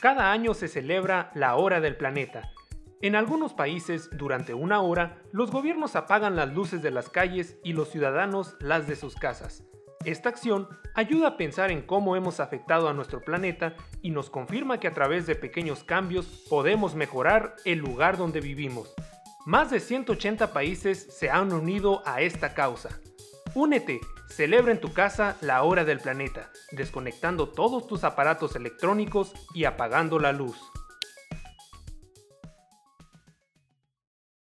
Cada año se celebra la Hora del Planeta. En algunos países, durante una hora, los gobiernos apagan las luces de las calles y los ciudadanos las de sus casas. Esta acción ayuda a pensar en cómo hemos afectado a nuestro planeta y nos confirma que a través de pequeños cambios podemos mejorar el lugar donde vivimos. Más de 180 países se han unido a esta causa. Únete, celebra en tu casa la hora del planeta, desconectando todos tus aparatos electrónicos y apagando la luz.